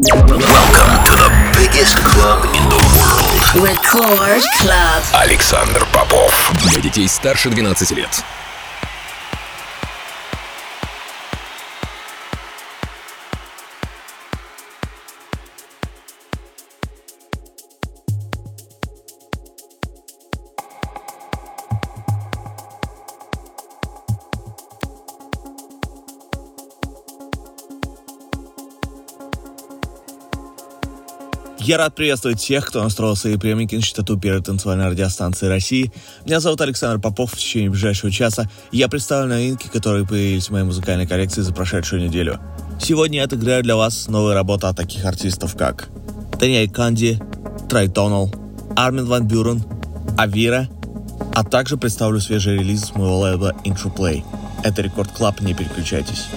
Welcome to the biggest club in the world. Record Club. Александр Попов. Для детей старше 12 лет. Я рад приветствовать тех, кто настроил свои приемники на частоту первой танцевальной радиостанции России. Меня зовут Александр Попов. В течение ближайшего часа я представлю новинки, которые появились в моей музыкальной коллекции за прошедшую неделю. Сегодня я отыграю для вас новые работы от таких артистов, как Даниэль Канди, Tritonal, Армин Ван Бюрен, Avira, а также представлю свежий релиз с моего лейбла Intro Play. Это Record Club, не переключайтесь.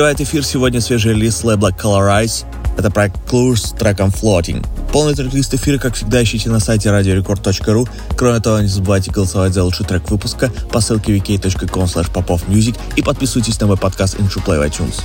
Открывает эфир сегодня свежий релиз лейбла Colorize. Это проект Clues с треком Floating. Полный трек-лист эфира, как всегда, ищите на сайте radiorecord.ru. Кроме того, не забывайте голосовать за лучший трек выпуска по ссылке wiki.com popofmusic и подписывайтесь на мой подкаст Intro Play в iTunes.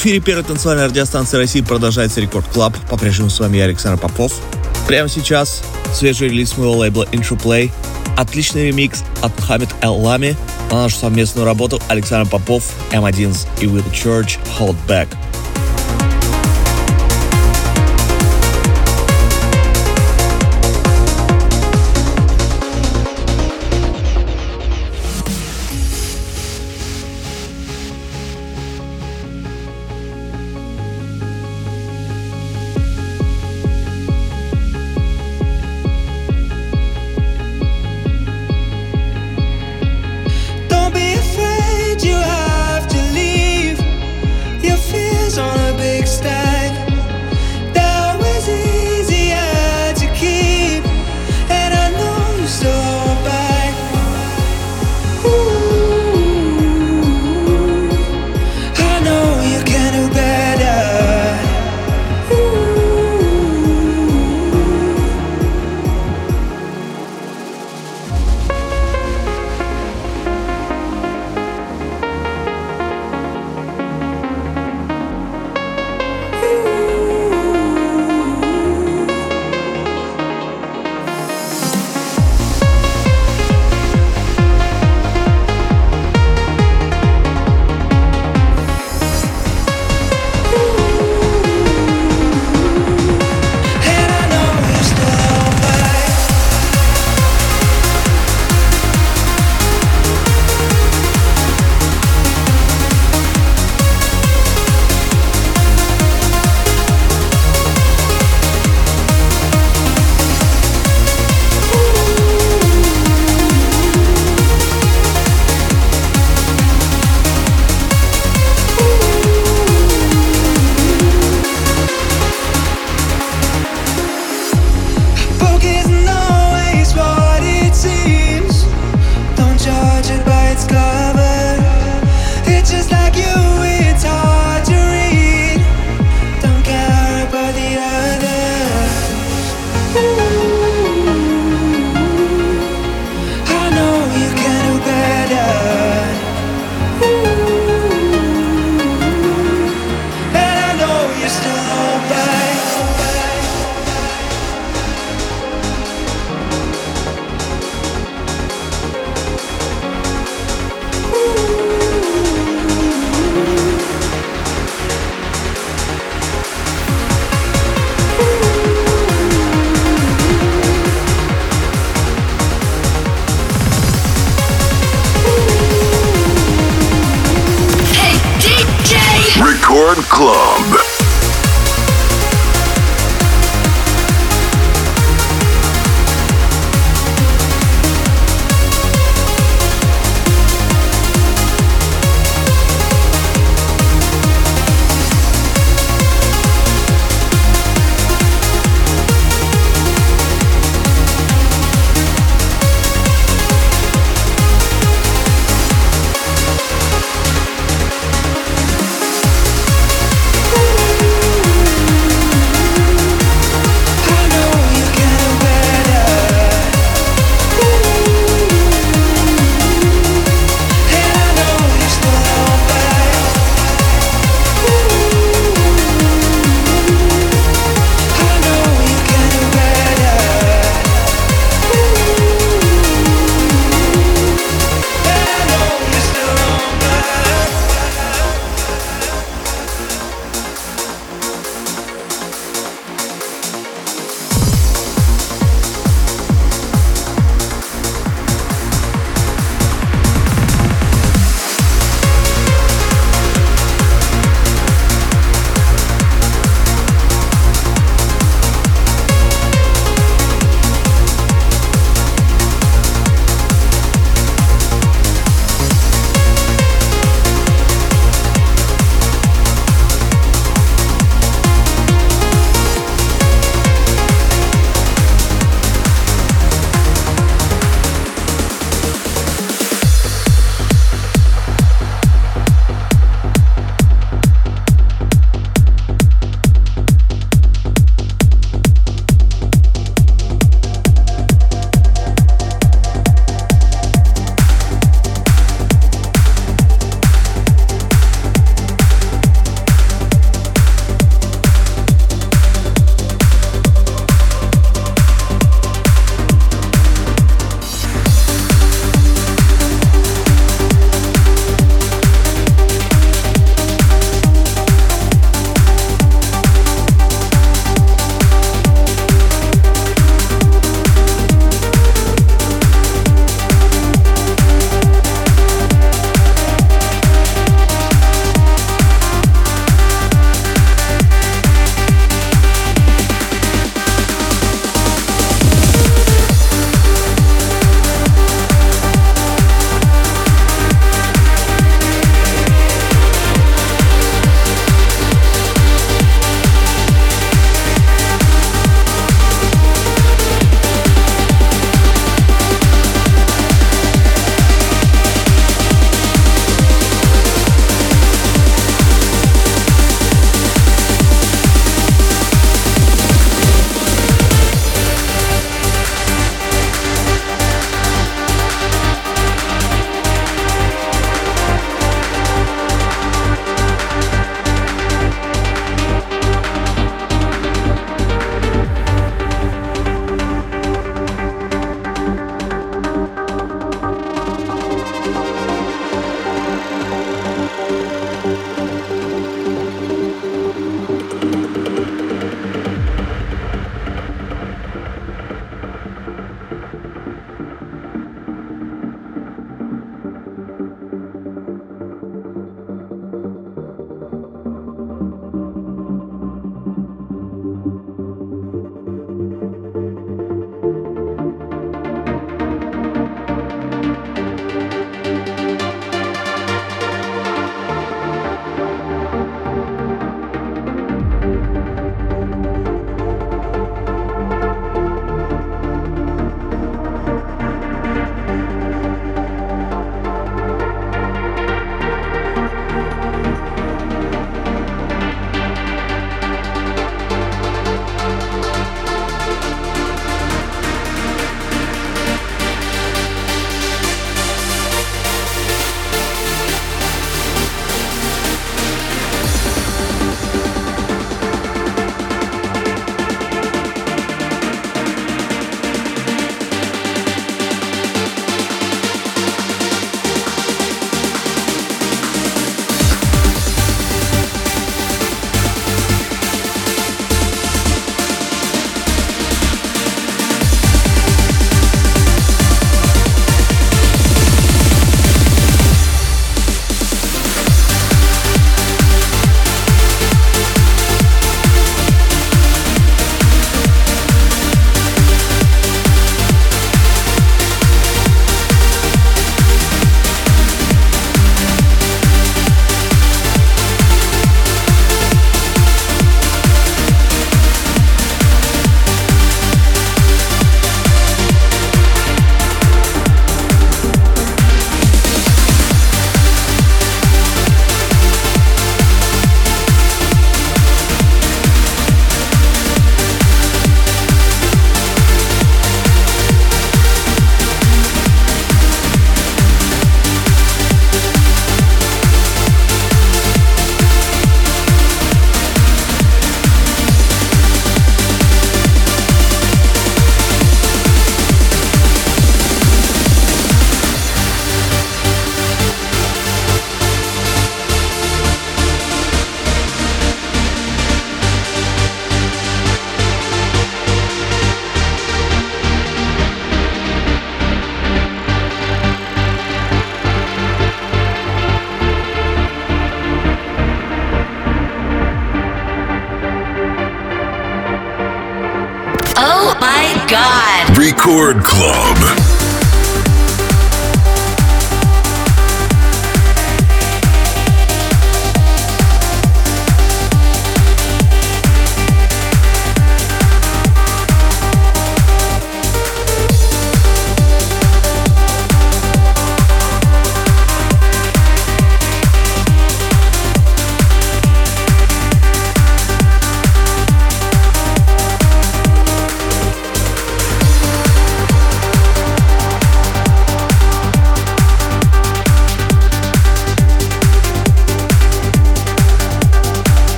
Эфире первой танцевальной радиостанции России продолжается Record Club. По-прежнему с вами я, Александр Попов. Прямо сейчас свежий релиз моего лейбла Intro Play. Отличный ремикс от Хамид Эл Лами на нашу совместную работу Александр Попов, M1 и Will Church Hold Back.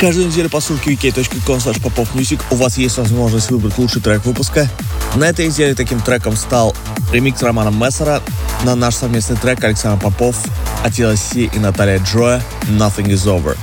Каждую неделю по ссылке wiki.com popofmusic у вас есть возможность выбрать лучший трек выпуска. На этой неделе таким треком стал ремикс Романа Мессера на наш совместный трек Александр Попов, Атила Си и Наталья Джоя «Nothing is over».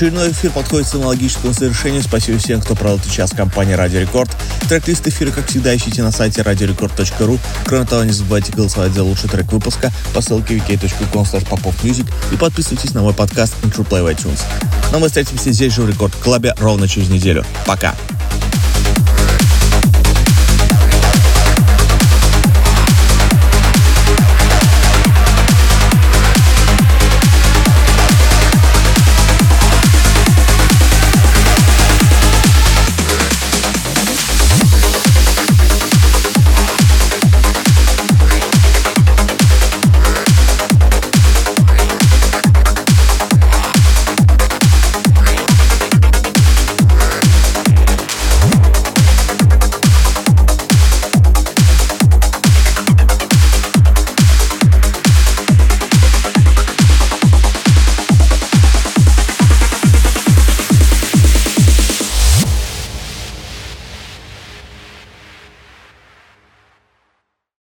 Очередной эфир подходит к аналогическому завершению. Спасибо всем, кто провел этот час компании Радио Рекорд. Трек-лист эфира, как всегда, ищите на сайте radiorecord.ru. Кроме того, не забывайте голосовать за лучший трек выпуска по ссылке wiki.com и подписывайтесь на мой подкаст Intro Play в iTunes. Но мы встретимся здесь же в Рекорд Клабе ровно через неделю. Пока!